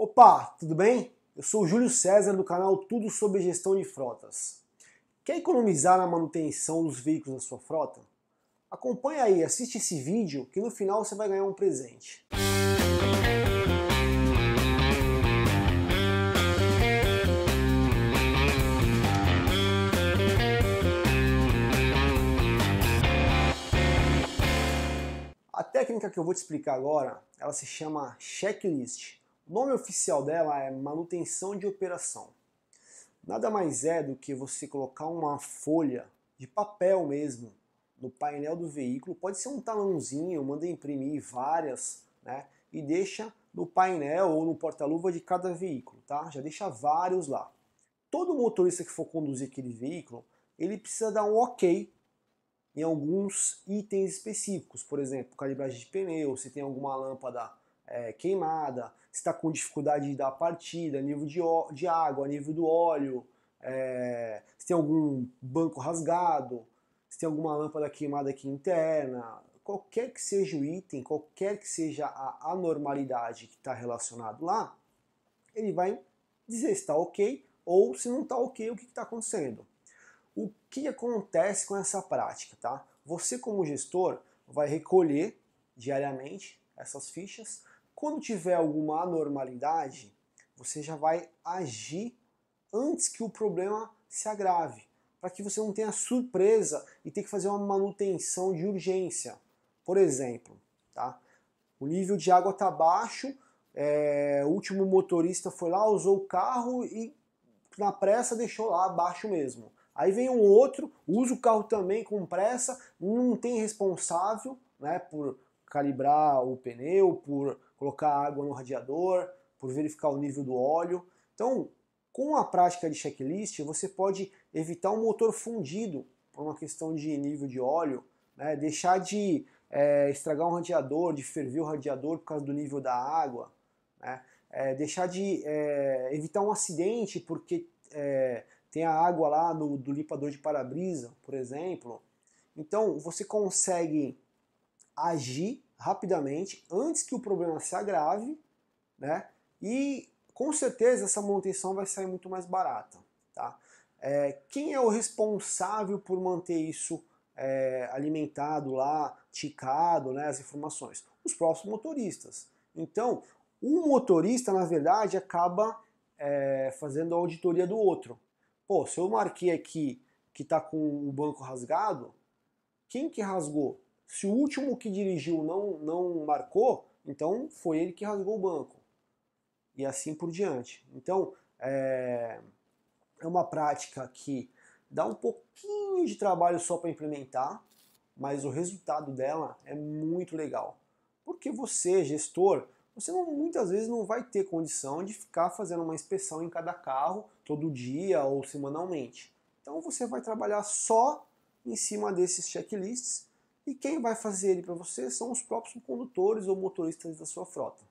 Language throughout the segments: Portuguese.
Opa, tudo bem? Eu sou o Júlio César do canal Tudo sobre Gestão de Frotas. Quer economizar na manutenção dos veículos da sua frota? Acompanhe aí, assiste esse vídeo que no final você vai ganhar um presente. A técnica que eu vou te explicar agora, ela se chama checklist. O nome oficial dela é manutenção de operação. Nada mais é do que você colocar uma folha de papel mesmo no painel do veículo, pode ser um talãozinho, manda imprimir várias, né? E deixa no painel ou no porta-luva de cada veículo, tá? Já deixa vários lá. Todo motorista que for conduzir aquele veículo, ele precisa dar um ok em alguns itens específicos, por exemplo, calibragem de pneu, se tem alguma lâmpada é, queimada, se está com dificuldade de dar partida, nível de, de água, nível do óleo, é, se tem algum banco rasgado, se tem alguma lâmpada queimada aqui interna, qualquer que seja o item, qualquer que seja a anormalidade que está relacionado lá, ele vai dizer se está ok ou se não está ok o que está acontecendo. O que acontece com essa prática, tá? Você como gestor vai recolher diariamente essas fichas, quando tiver alguma anormalidade, você já vai agir antes que o problema se agrave, para que você não tenha surpresa e tenha que fazer uma manutenção de urgência. Por exemplo, tá? o nível de água está baixo, é, o último motorista foi lá, usou o carro e na pressa deixou lá abaixo mesmo. Aí vem um outro, usa o carro também com pressa, não tem responsável né, por calibrar o pneu, por colocar água no radiador, por verificar o nível do óleo. Então, com a prática de checklist, você pode evitar um motor fundido por uma questão de nível de óleo, né? deixar de é, estragar um radiador, de ferver o radiador por causa do nível da água, né? é, deixar de é, evitar um acidente porque é, tem a água lá no, do limpador de para-brisa, por exemplo. Então você consegue agir rapidamente antes que o problema se agrave, né? E com certeza essa manutenção vai sair muito mais barata, tá? É, quem é o responsável por manter isso é, alimentado lá, ticado, né, as informações? Os próprios motoristas. Então, um motorista, na verdade, acaba é, fazendo a auditoria do outro. Pô, se eu marquei aqui que está com o banco rasgado, quem que rasgou? Se o último que dirigiu não, não marcou, então foi ele que rasgou o banco. E assim por diante. Então, é, é uma prática que dá um pouquinho de trabalho só para implementar, mas o resultado dela é muito legal. Porque você, gestor, você não, muitas vezes não vai ter condição de ficar fazendo uma inspeção em cada carro todo dia ou semanalmente. Então você vai trabalhar só em cima desses checklists e quem vai fazer ele para você são os próprios condutores ou motoristas da sua frota.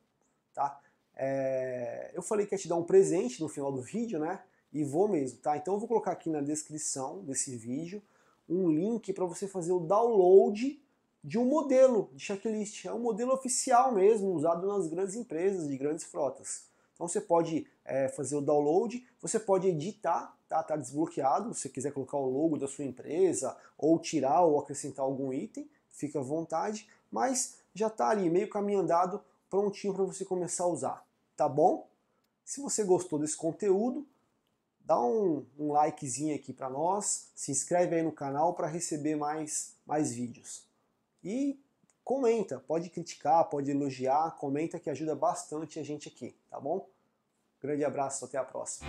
Tá? É, eu falei que ia te dar um presente no final do vídeo, né? E vou mesmo, tá? Então eu vou colocar aqui na descrição desse vídeo um link para você fazer o download de um modelo de checklist. É um modelo oficial mesmo, usado nas grandes empresas, de grandes frotas. Então você pode é, fazer o download, você pode editar, tá, tá desbloqueado, se você quiser colocar o logo da sua empresa, ou tirar ou acrescentar algum item, fica à vontade, mas já está ali, meio caminho andado, prontinho para você começar a usar, tá bom? Se você gostou desse conteúdo, dá um, um likezinho aqui para nós, se inscreve aí no canal para receber mais, mais vídeos. E comenta, pode criticar, pode elogiar, comenta que ajuda bastante a gente aqui, tá bom? Grande abraço, até a próxima.